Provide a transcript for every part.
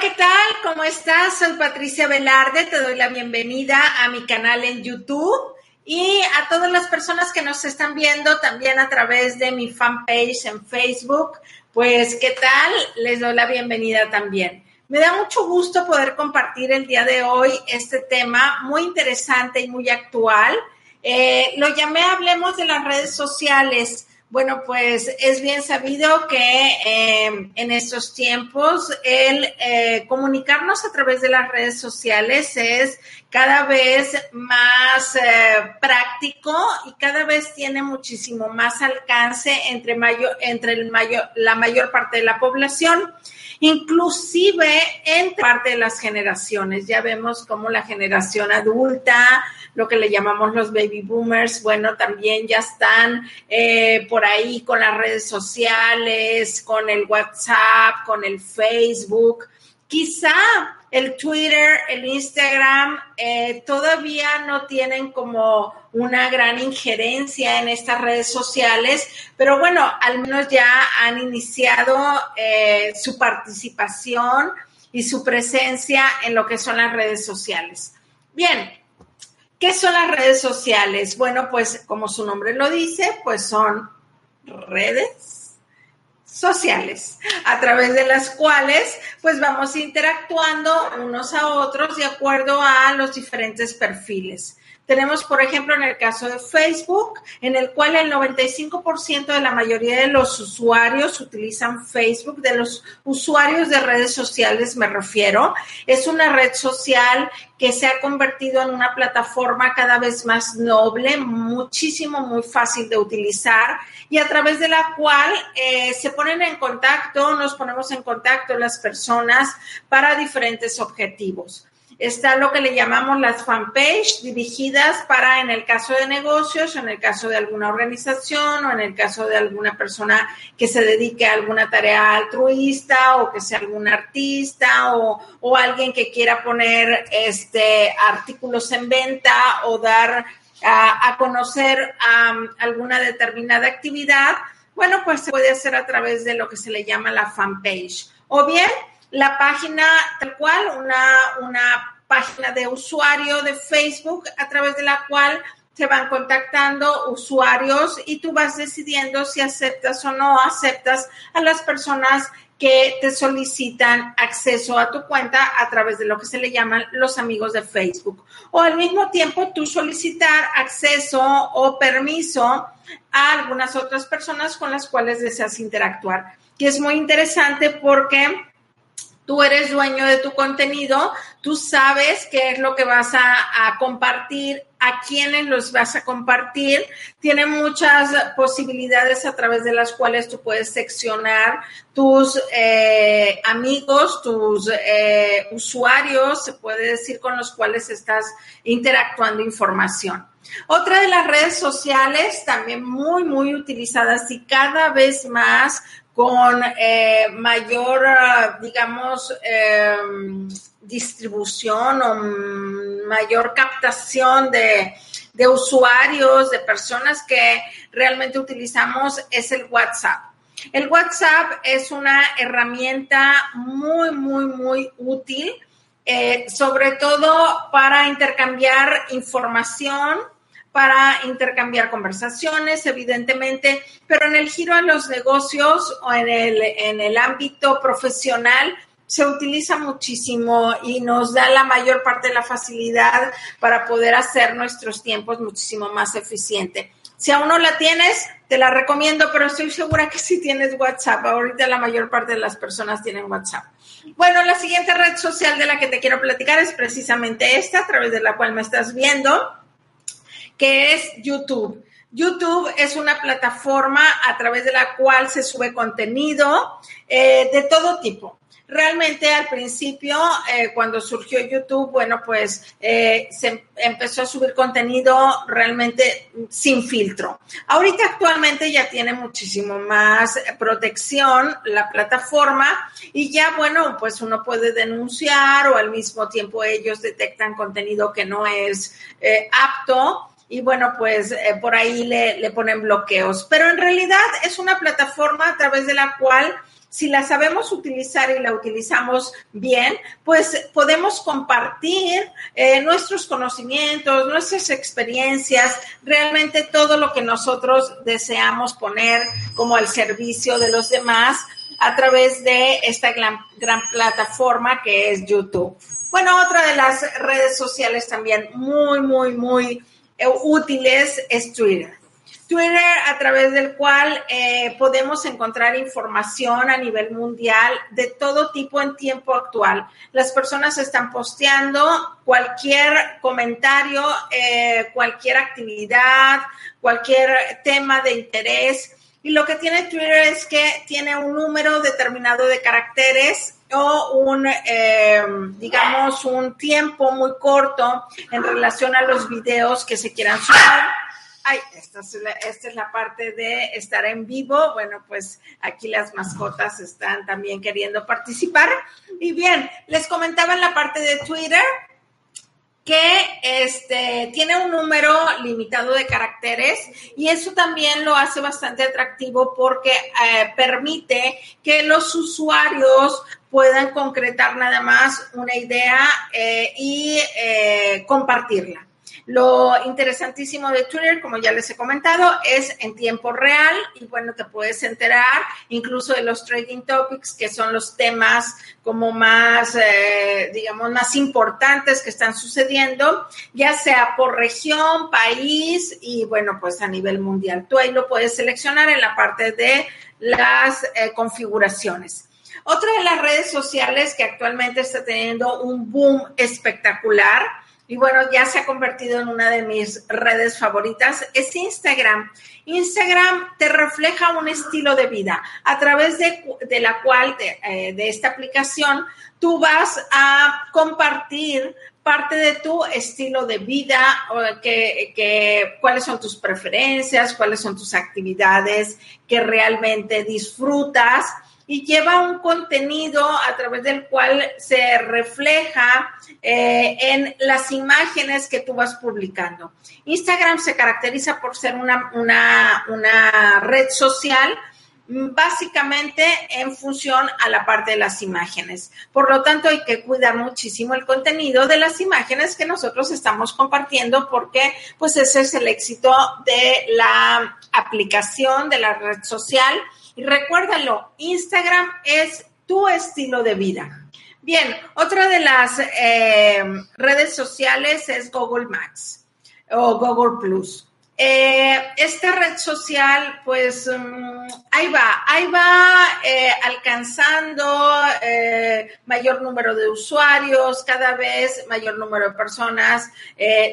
¿qué tal? ¿Cómo estás? Soy Patricia Velarde, te doy la bienvenida a mi canal en YouTube y a todas las personas que nos están viendo también a través de mi fanpage en Facebook. Pues, ¿qué tal? Les doy la bienvenida también. Me da mucho gusto poder compartir el día de hoy este tema muy interesante y muy actual. Eh, lo llamé Hablemos de las redes sociales. Bueno, pues es bien sabido que em, en estos tiempos el eh, comunicarnos a través de las redes sociales es cada vez más eh, práctico y cada vez tiene muchísimo más alcance entre, mayor, entre el la mayor parte de la población inclusive entre parte de las generaciones. Ya vemos como la generación adulta, lo que le llamamos los baby boomers, bueno, también ya están eh, por ahí con las redes sociales, con el WhatsApp, con el Facebook. Quizá el Twitter, el Instagram, eh, todavía no tienen como una gran injerencia en estas redes sociales, pero bueno, al menos ya han iniciado eh, su participación y su presencia en lo que son las redes sociales. Bien, ¿qué son las redes sociales? Bueno, pues como su nombre lo dice, pues son redes sociales, a través de las cuales pues vamos interactuando unos a otros de acuerdo a los diferentes perfiles. Tenemos, por ejemplo, en el caso de Facebook, en el cual el 95% de la mayoría de los usuarios utilizan Facebook, de los usuarios de redes sociales me refiero. Es una red social que se ha convertido en una plataforma cada vez más noble, muchísimo, muy fácil de utilizar y a través de la cual eh, se ponen en contacto, nos ponemos en contacto las personas para diferentes objetivos. Está lo que le llamamos las fanpage dirigidas para en el caso de negocios, en el caso de alguna organización o en el caso de alguna persona que se dedique a alguna tarea altruista o que sea algún artista o, o alguien que quiera poner este artículos en venta o dar a, conocer alguna determinada actividad. Bueno, pues se puede hacer a través de lo que se le llama la fanpage. O bien la página tal cual, una, una página de usuario de Facebook a través de la cual se van contactando usuarios y tú vas decidiendo si aceptas o no aceptas a las personas que te solicitan acceso a tu cuenta a través de lo que se le llaman los amigos de Facebook. O al mismo tiempo tú solicitar acceso o permiso a algunas otras personas con las cuales deseas interactuar. Que es muy interesante porque tú eres dueño de tu contenido, tú sabes qué es lo que vas a, compartir, a quiénes los vas a compartir. Tiene muchas posibilidades a través de las cuales tú puedes seccionar tus eh, amigos, tus eh, usuarios, se puede decir, con los cuales estás interactuando información. Otra de las redes sociales también muy, muy utilizadas y cada vez más con eh, mayor, digamos, em, distribución o mayor captación de, de usuarios, de personas que realmente utilizamos, es el WhatsApp. El WhatsApp es una herramienta muy, muy, muy útil, eh, sobre todo para intercambiar información, para intercambiar conversaciones, evidentemente, pero en el giro a los negocios o en el, en el ámbito profesional se utiliza muchísimo y nos da la mayor parte de la facilidad para poder hacer nuestros tiempos muchísimo más eficiente. Si aún no la tienes, te la recomiendo, pero estoy segura que sí tienes WhatsApp. Ahorita la mayor parte de las personas tienen WhatsApp. Bueno, la siguiente red social de la que te quiero platicar es precisamente esta, a través de la cual me estás viendo que es YouTube. YouTube es una plataforma a través de la cual se sube contenido eh, de todo tipo. Realmente al principio, eh, cuando surgió YouTube, bueno, pues eh, se empezó a subir contenido realmente sin filtro. Ahorita actualmente ya tiene muchísimo más protección la plataforma y ya, bueno, pues uno puede denunciar o al mismo tiempo ellos detectan contenido que no es apto y bueno, pues eh, por ahí le, le ponen bloqueos. Pero en realidad es una plataforma a través de la cual si la sabemos utilizar y la utilizamos bien, pues podemos compartir eh, nuestros conocimientos, nuestras experiencias, realmente todo lo que nosotros deseamos poner como al servicio de los demás a través de esta gran, gran plataforma que es YouTube. Bueno, otra de las redes sociales también muy, muy, muy útiles es Twitter. Twitter a través del cual eh, podemos encontrar información a nivel mundial de todo tipo en tiempo actual. Las personas están posteando cualquier comentario, eh, cualquier actividad, cualquier tema de interés. Y lo que tiene Twitter es que tiene un número determinado de caracteres o un, eh, digamos, un tiempo muy corto en relación a los videos que se quieran subir Ay, esta es, la, esta es la parte de estar en vivo. Bueno, pues aquí las mascotas están también queriendo participar. Y bien, les comentaba en la parte de Twitter que este, tiene un número limitado de caracteres y eso también lo hace bastante atractivo porque eh, permite que los usuarios puedan concretar nada más una idea eh, y eh, compartirla. Lo interesantísimo de Twitter, como ya les he comentado, es en tiempo real y bueno, te puedes enterar incluso de los trading topics, que son los temas como más, eh, digamos, más importantes que están sucediendo, ya sea por región, país y bueno, pues a nivel mundial. Tú ahí lo puedes seleccionar en la parte de las configuraciones. Otra de las redes sociales que actualmente está teniendo un boom espectacular y bueno, ya se ha convertido en una de mis redes favoritas, es Instagram. Instagram te refleja un estilo de vida a través de, la cual, eh, de, esta aplicación, tú vas a compartir parte de tu estilo de vida, que, que, cuáles son tus preferencias, cuáles son tus actividades que realmente disfrutas y lleva un contenido a través del cual se refleja eh, en las imágenes que tú vas publicando. Instagram se caracteriza por ser una, una red social básicamente en función a la parte de las imágenes. Por lo tanto, hay que cuidar muchísimo el contenido de las imágenes que nosotros estamos compartiendo porque pues ese es el éxito de la aplicación de la red social y recuérdalo, Instagram es tu estilo de vida. Bien, otra de las eh, redes sociales es Google Maps o Google Plus. Eh, esta red social, pues mm, ahí va, ahí va eh, alcanzando mayor número de usuarios, cada vez mayor número de personas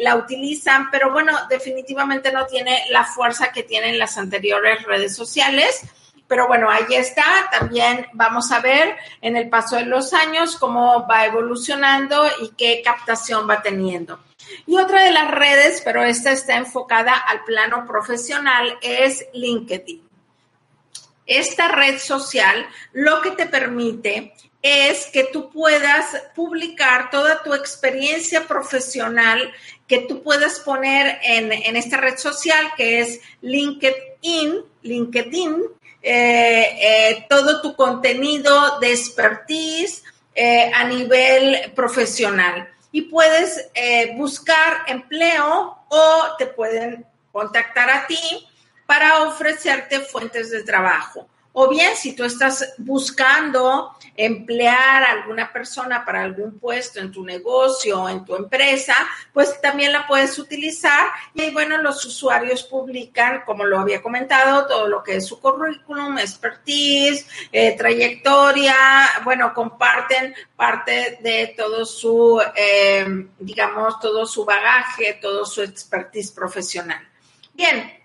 la utilizan, pero bueno, definitivamente no tiene la fuerza que tienen las anteriores redes sociales. Pero bueno, ahí está. También vamos a ver en el paso de los años cómo va evolucionando y qué captación va teniendo. Y otra de las redes, pero esta está enfocada al plano profesional, es LinkedIn. Esta red social lo que te permite es que tú puedas publicar toda tu experiencia profesional que tú puedas poner en, en esta red social que es LinkedIn, LinkedIn, eh, eh, todo tu contenido de expertise eh, a nivel profesional. Y puedes buscar empleo o te pueden contactar a ti para ofrecerte fuentes de trabajo. O bien, si tú estás buscando emplear a alguna persona para algún puesto en tu negocio o en tu empresa, pues también la puedes utilizar. Y bueno, los usuarios publican, como lo había comentado, todo lo que es su currículum, expertise, eh, trayectoria, bueno, comparten parte de todo su, eh, digamos, todo su bagaje, todo su expertise profesional. Bien,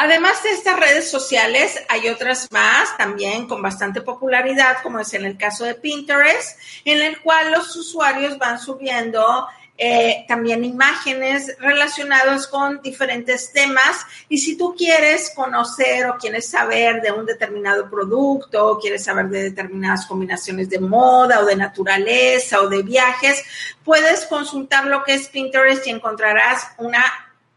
Además de estas redes sociales, hay otras más también con bastante popularidad, como es en el caso de Pinterest, en el cual los usuarios van subiendo eh, también imágenes relacionadas con diferentes temas. Y si tú quieres conocer o quieres saber de un determinado producto, o quieres saber de determinadas combinaciones de moda o de naturaleza o de viajes, puedes consultar lo que es Pinterest y encontrarás una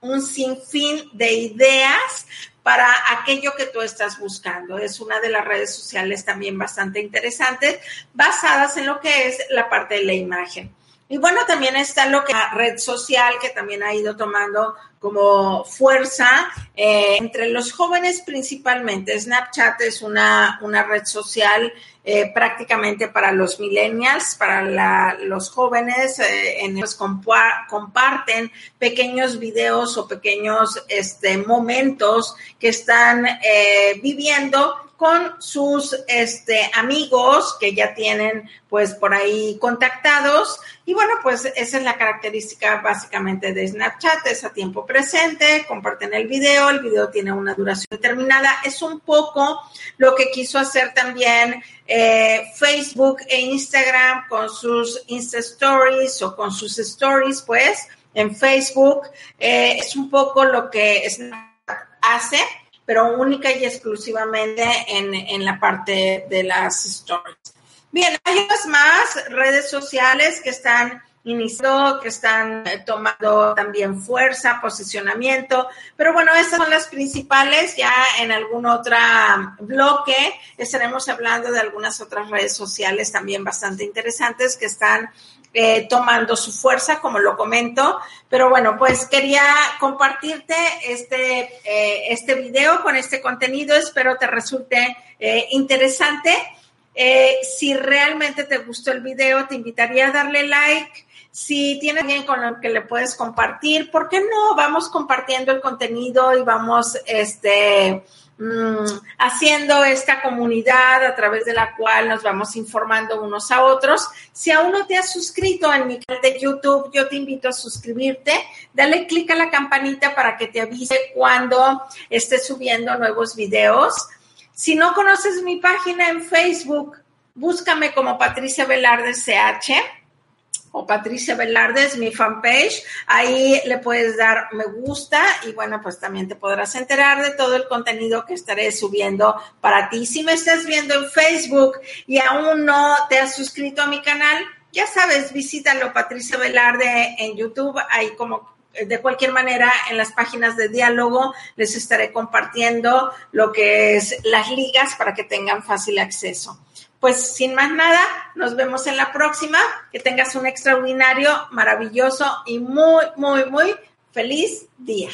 un sinfín de ideas para aquello que tú estás buscando. Es una de las redes sociales también bastante interesantes, basadas en lo que es la parte de la imagen. Y bueno, también está lo que la red social que también ha ido tomando como fuerza eh, entre los jóvenes principalmente. Snapchat es una, una red social eh, prácticamente para los millennials, para los jóvenes, eh, en ellos comparten pequeños videos o pequeños este, momentos que están viviendo con sus este, amigos que ya tienen pues por ahí contactados. Y bueno, pues esa es la característica básicamente de Snapchat, es a tiempo presente, comparten el video, el video tiene una duración determinada, es un poco lo que quiso hacer también eh, Facebook e Instagram con sus Insta Stories o con sus stories, pues en Facebook, eh, es un poco lo que Snapchat hace pero única y exclusivamente en, la parte de las stories. Bien, hay otras más redes sociales que están iniciando, que están eh, tomando también fuerza, posicionamiento, pero bueno, estas son las principales. Ya en algún otro bloque estaremos hablando de algunas otras redes sociales también bastante interesantes que están eh, tomando su fuerza, como lo comento. Pero bueno, pues quería compartirte este, eh, este video con este contenido. Espero te resulte eh, interesante. Si realmente te gustó el video, te invitaría a darle like. Si tienes alguien con el que le puedes compartir, ¿por qué no? Vamos compartiendo el contenido y vamos, este, Mm, haciendo esta comunidad a través de la cual nos vamos informando unos a otros. Si aún no te has suscrito en mi canal de YouTube, yo te invito a suscribirte. Dale clic a la campanita para que te avise cuando esté subiendo nuevos videos. Si no conoces mi página en Facebook, búscame como Patricia Velarde CH o Patricia Velarde es mi fanpage. Ahí le puedes dar me gusta y bueno, pues también te podrás enterar de todo el contenido que estaré subiendo para ti. Si me estás viendo en Facebook y aún no te has suscrito a mi canal, ya sabes, visítalo Patricia Velarde en YouTube. Ahí como de cualquier manera, en las páginas de diálogo les estaré compartiendo lo que es las ligas para que tengan fácil acceso pues sin más nada, nos vemos en la próxima. Que tengas un extraordinario, maravilloso y muy, muy, muy feliz día.